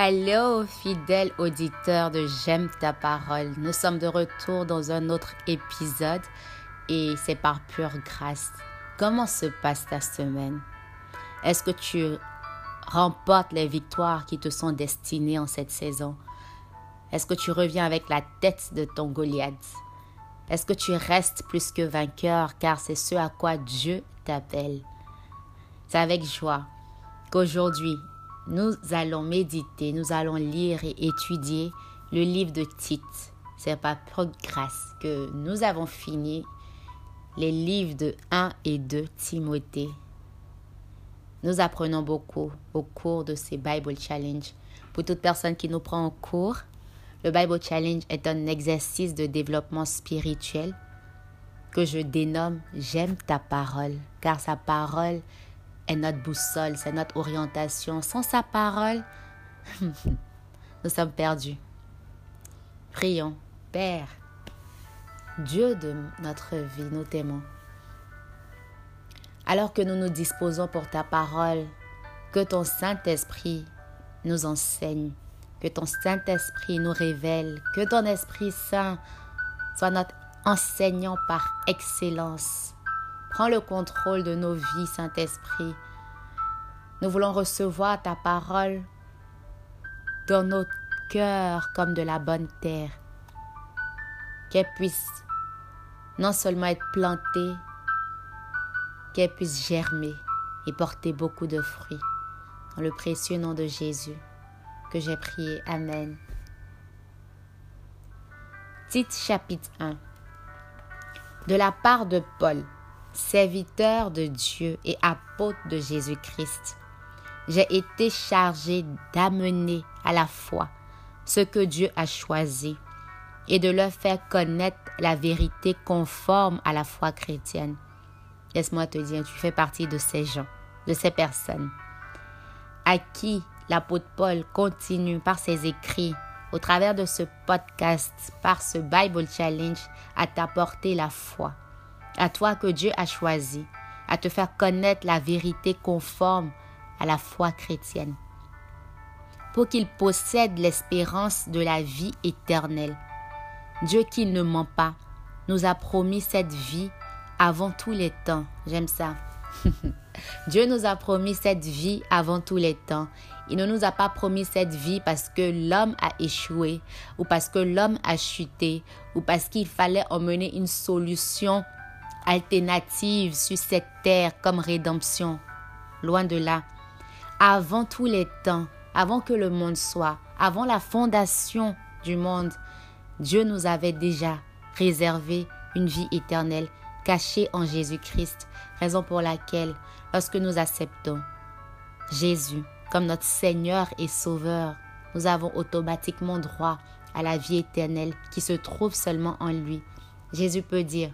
Hello, fidèle auditeur de J'aime ta parole. Nous sommes de retour dans un autre épisode et c'est par pure grâce. Comment se passe ta semaine? Est-ce que tu remportes les victoires qui te sont destinées en cette saison? Est-ce que tu reviens avec la tête de ton Goliath? Est-ce que tu restes plus que vainqueur car c'est ce à quoi Dieu t'appelle? C'est avec joie qu'aujourd'hui, nous allons méditer, nous allons lire et étudier le livre de Tite. C'est par grâce que nous avons fini les livres de 1 et 2 Timothée. Nous apprenons beaucoup au cours de ces Bible Challenge. Pour toute personne qui nous prend en cours, le Bible Challenge est un exercice de développement spirituel que je dénomme J'aime ta parole, car sa parole est notre boussole, c'est notre orientation. Sans sa parole, nous sommes perdus. Prions, Père, Dieu de notre vie, nous t'aimons. Alors que nous nous disposons pour ta parole, que ton Saint-Esprit nous enseigne, que ton Saint-Esprit nous révèle, que ton Esprit Saint soit notre enseignant par excellence. Prends le contrôle de nos vies, Saint-Esprit. Nous voulons recevoir ta parole dans nos cœurs comme de la bonne terre. Qu'elle puisse non seulement être plantée, qu'elle puisse germer et porter beaucoup de fruits. Dans le précieux nom de Jésus que j'ai prié. Amen. Tite chapitre 1 De la part de Paul, serviteur de Dieu et apôtre de Jésus-Christ, j'ai été chargé d'amener à la foi ce que Dieu a choisi et de leur faire connaître la vérité conforme à la foi chrétienne. Laisse-moi te dire, tu fais partie de ces gens, de ces personnes à qui l'apôtre Paul continue par ses écrits, au travers de ce podcast, par ce Bible Challenge, à t'apporter la foi. À toi que Dieu a choisi, à te faire connaître la vérité conforme à la foi chrétienne. Pour qu'il possède l'espérance de la vie éternelle. Dieu qui ne ment pas, nous a promis cette vie avant tous les temps. J'aime ça. Dieu nous a promis cette vie avant tous les temps. Il ne nous a pas promis cette vie parce que l'homme a échoué ou parce que l'homme a chuté ou parce qu'il fallait emmener une solution alternative sur cette terre comme rédemption. Loin de là. Avant tous les temps, avant que le monde soit, avant la fondation du monde, Dieu nous avait déjà réservé une vie éternelle cachée en Jésus-Christ, raison pour laquelle, lorsque nous acceptons Jésus comme notre Seigneur et Sauveur, nous avons automatiquement droit à la vie éternelle qui se trouve seulement en lui. Jésus peut dire,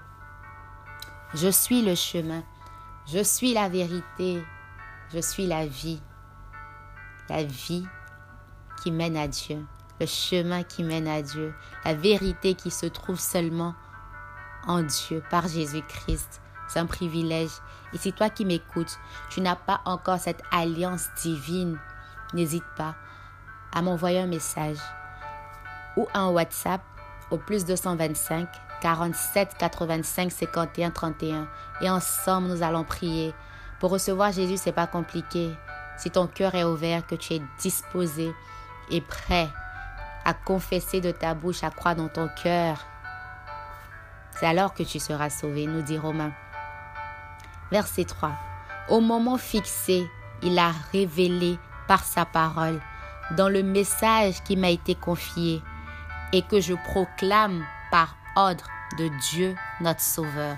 je suis le chemin, je suis la vérité, je suis la vie, la vie qui mène à Dieu, le chemin qui mène à Dieu, la vérité qui se trouve seulement en Dieu par Jésus-Christ. C'est un privilège. Et si toi qui m'écoutes, tu n'as pas encore cette alliance divine, n'hésite pas à m'envoyer un message ou un WhatsApp au plus 225 47 85 51 31 et ensemble nous allons prier. Pour recevoir Jésus, c'est pas compliqué. Si ton cœur est ouvert, que tu es disposé et prêt à confesser de ta bouche, à croire dans ton cœur, c'est alors que tu seras sauvé, nous dit Romain. Verset 3. Au moment fixé, il a révélé par sa parole dans le message qui m'a été confié et que je proclame par ordre de Dieu notre Sauveur.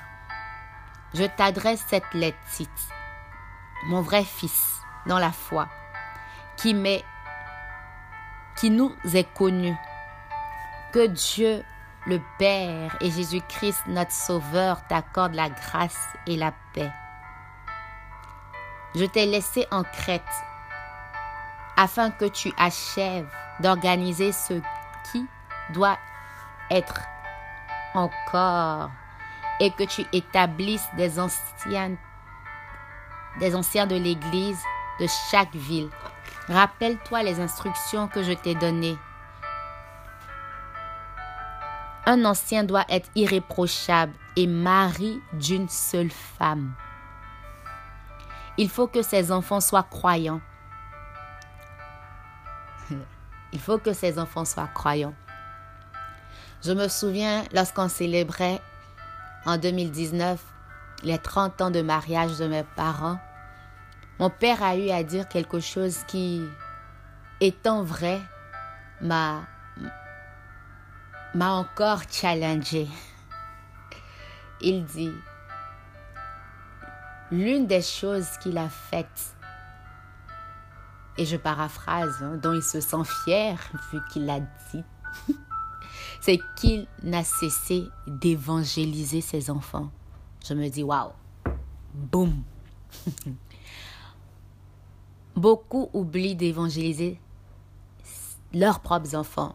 Je t'adresse cette lettre, mon vrai fils dans la foi, qui m'est, qui nous est connu, que Dieu le Père et Jésus-Christ notre Sauveur t'accordent la grâce et la paix. Je t'ai laissé en Crète afin que tu achèves d'organiser ce qui doit être encore et que tu établisses des anciens, des anciens de l'Église de chaque ville Rappelle-toi les instructions que je t'ai données. Un ancien doit être irréprochable et mari d'une seule femme. Il faut que ses enfants soient croyants. Il faut que ses enfants soient croyants. Je me souviens lorsqu'on célébrait en 2019 les 30 ans de mariage de mes parents, mon père a eu à dire quelque chose qui, étant vrai, m'a encore challengé. Il dit, l'une des choses qu'il a faites, et je paraphrase, hein, dont il se sent fier vu qu'il l'a dit, c'est qu'il n'a cessé d'évangéliser ses enfants. Je me dis, waouh, boum. Beaucoup oublient d'évangéliser leurs propres enfants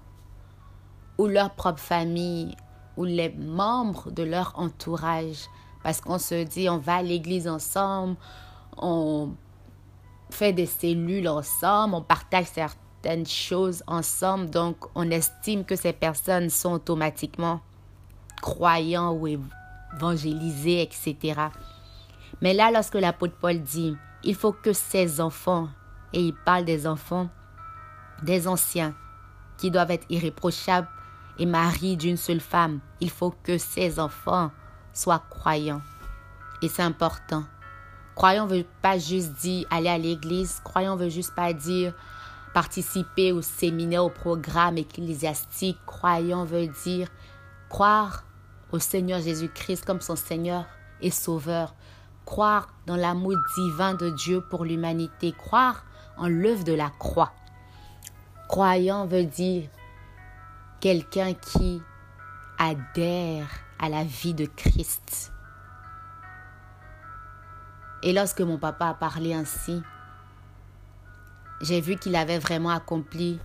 ou leur propre famille ou les membres de leur entourage. Parce qu'on se dit, on va à l'église ensemble, on fait des cellules ensemble, on partage certaines choses ensemble, donc on estime que ces personnes sont automatiquement croyants ou évangélisés, etc. Mais là, lorsque l'apôtre Paul dit, il faut que ces enfants, et il parle des enfants, des anciens, qui doivent être irréprochables et maris d'une seule femme, il faut que ces enfants soient croyants. Et c'est important. Croyant veut pas juste dire aller à l'église. Croyant veut juste pas dire participer au séminaire, au programme ecclésiastique. Croyant veut dire croire au Seigneur Jésus-Christ comme son Seigneur et Sauveur croire dans l'amour divin de Dieu pour l'humanité, croire en l'œuvre de la croix. Croyant veut dire quelqu'un qui adhère à la vie de Christ. Et lorsque mon papa a parlé ainsi, j'ai vu qu'il avait vraiment accompli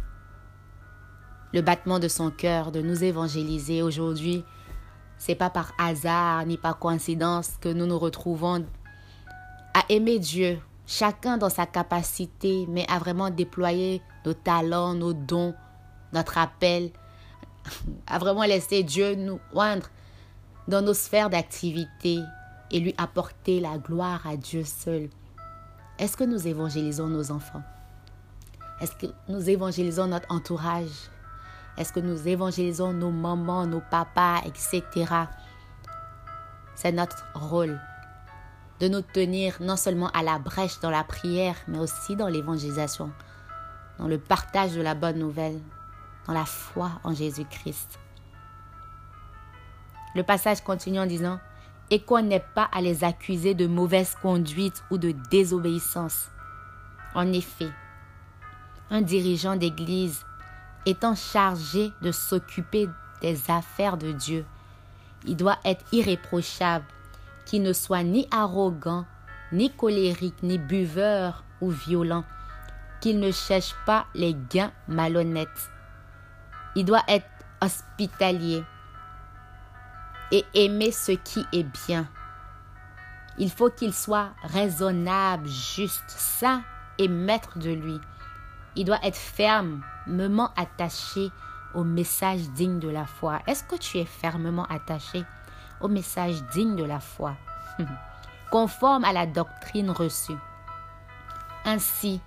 le battement de son cœur de nous évangéliser aujourd'hui c'est pas par hasard ni par coïncidence que nous nous retrouvons à aimer Dieu, chacun dans sa capacité, mais à vraiment déployer nos talents, nos dons, notre appel, à vraiment laisser Dieu nous oindre dans nos sphères d'activité et lui apporter la gloire à Dieu seul. Est-ce que nous évangélisons nos enfants? Est-ce que nous évangélisons notre entourage? Est-ce que nous évangélisons nos mamans, nos papas, etc. C'est notre rôle de nous tenir non seulement à la brèche dans la prière, mais aussi dans l'évangélisation, dans le partage de la bonne nouvelle, dans la foi en Jésus-Christ. Le passage continue en disant, et qu'on n'ait pas à les accuser de mauvaise conduite ou de désobéissance. En effet, un dirigeant d'église étant chargé de s'occuper des affaires de Dieu. Il doit être irréprochable, qu'il ne soit ni arrogant, ni colérique, ni buveur ou violent, qu'il ne cherche pas les gains malhonnêtes. Il doit être hospitalier et aimer ce qui est bien. Il faut qu'il soit raisonnable, juste, saint et maître de lui. Il doit être ferme, fermement attaché au message digne de la foi. Est-ce que tu es fermement attaché au message digne de la foi, conforme à la doctrine reçue Ainsi,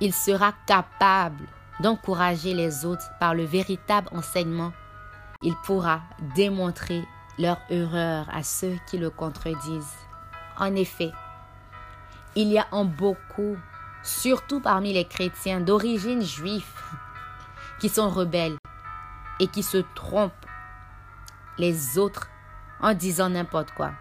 il sera capable d'encourager les autres par le véritable enseignement. Il pourra démontrer leur erreur à ceux qui le contredisent. En effet, il y a en beaucoup surtout parmi les chrétiens d'origine juive, qui sont rebelles et qui se trompent les autres en disant n'importe quoi.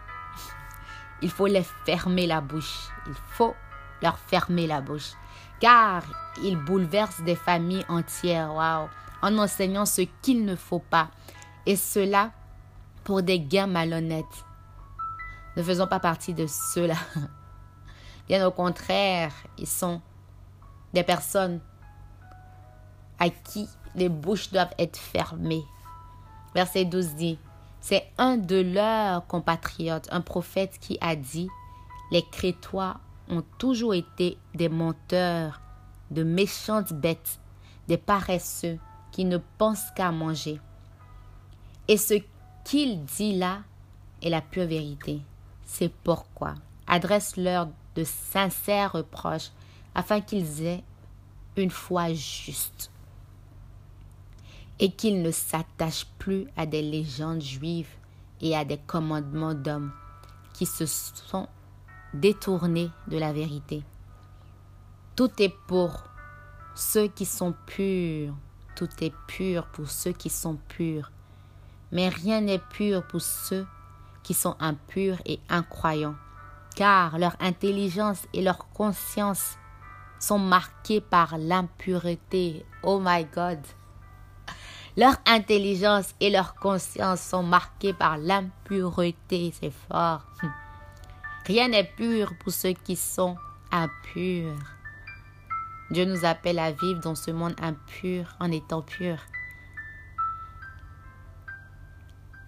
Il faut les fermer la bouche. Il faut leur fermer la bouche. Car ils bouleversent des familles entières, waouh, en enseignant ce qu'il ne faut pas. Et cela pour des gains malhonnêtes. Ne faisons pas partie de ceux-là. Bien au contraire, ils sont des personnes à qui les bouches doivent être fermées. Verset 12 dit, c'est un de leurs compatriotes, un prophète qui a dit, les Crétois ont toujours été des menteurs de méchantes bêtes, des paresseux qui ne pensent qu'à manger. Et ce qu'il dit là est la pure vérité. C'est pourquoi adresse-leur de sincères reproches afin qu'ils aient une foi juste et qu'ils ne s'attachent plus à des légendes juives et à des commandements d'hommes qui se sont détournés de la vérité. Tout est pour ceux qui sont purs, tout est pur pour ceux qui sont purs, mais rien n'est pur pour ceux qui sont impurs et incroyants, car leur intelligence et leur conscience sont marquées par l'impureté. Oh my God! Leur intelligence et leur conscience sont marquées par l'impureté. C'est fort. Rien n'est pur pour ceux qui sont impurs. Dieu nous appelle à vivre dans ce monde impur en étant pur.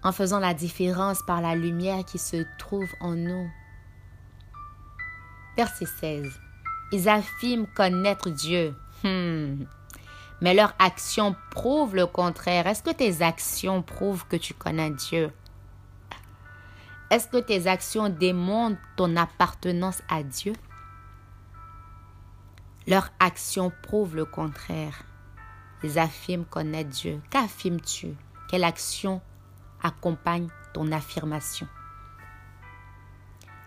En faisant la différence par la lumière qui se trouve en nous. Verset 16. Ils affirment connaître Dieu. Hmm mais leurs actions prouvent le contraire. Est-ce que tes actions prouvent que tu connais Dieu? Est-ce que tes actions démontrent ton appartenance à Dieu? Leurs actions prouvent le contraire. Ils affirment connaître Dieu. Qu'affirmes-tu? Quelle action accompagne ton affirmation?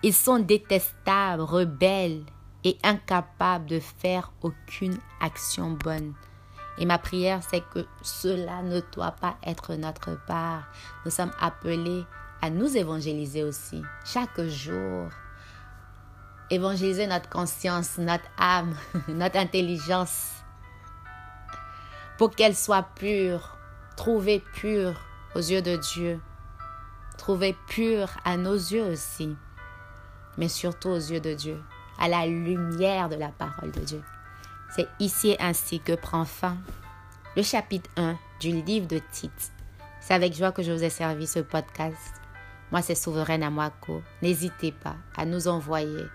Ils sont détestables, rebelles et incapables de faire aucune action bonne. Et ma prière, c'est que cela ne doit pas être notre part. Nous sommes appelés à nous évangéliser aussi, chaque jour. Évangéliser notre conscience, notre âme, notre intelligence, pour qu'elle soit pure, trouvée pure aux yeux de Dieu, trouvée pure à nos yeux aussi, mais surtout aux yeux de Dieu, à la lumière de la parole de Dieu. C'est ici ainsi que prend fin le chapitre 1 du livre de Tite. C'est avec joie que je vous ai servi ce podcast. Moi, c'est Souveraine Amwako. N'hésitez pas à nous envoyer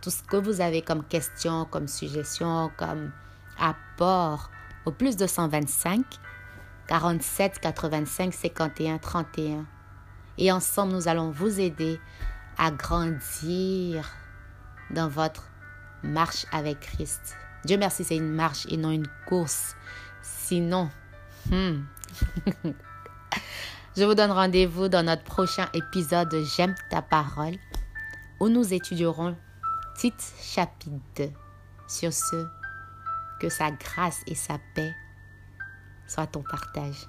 tout ce que vous avez comme question, comme suggestion, comme apport au plus de 125 47 85 51 31. Et ensemble, nous allons vous aider à grandir dans votre marche avec Christ. Dieu merci, c'est une marche et non une course. Sinon, hmm. je vous donne rendez-vous dans notre prochain épisode de J'aime ta parole où nous étudierons Tite chapitre 2. Sur ce, que sa grâce et sa paix soient ton partage.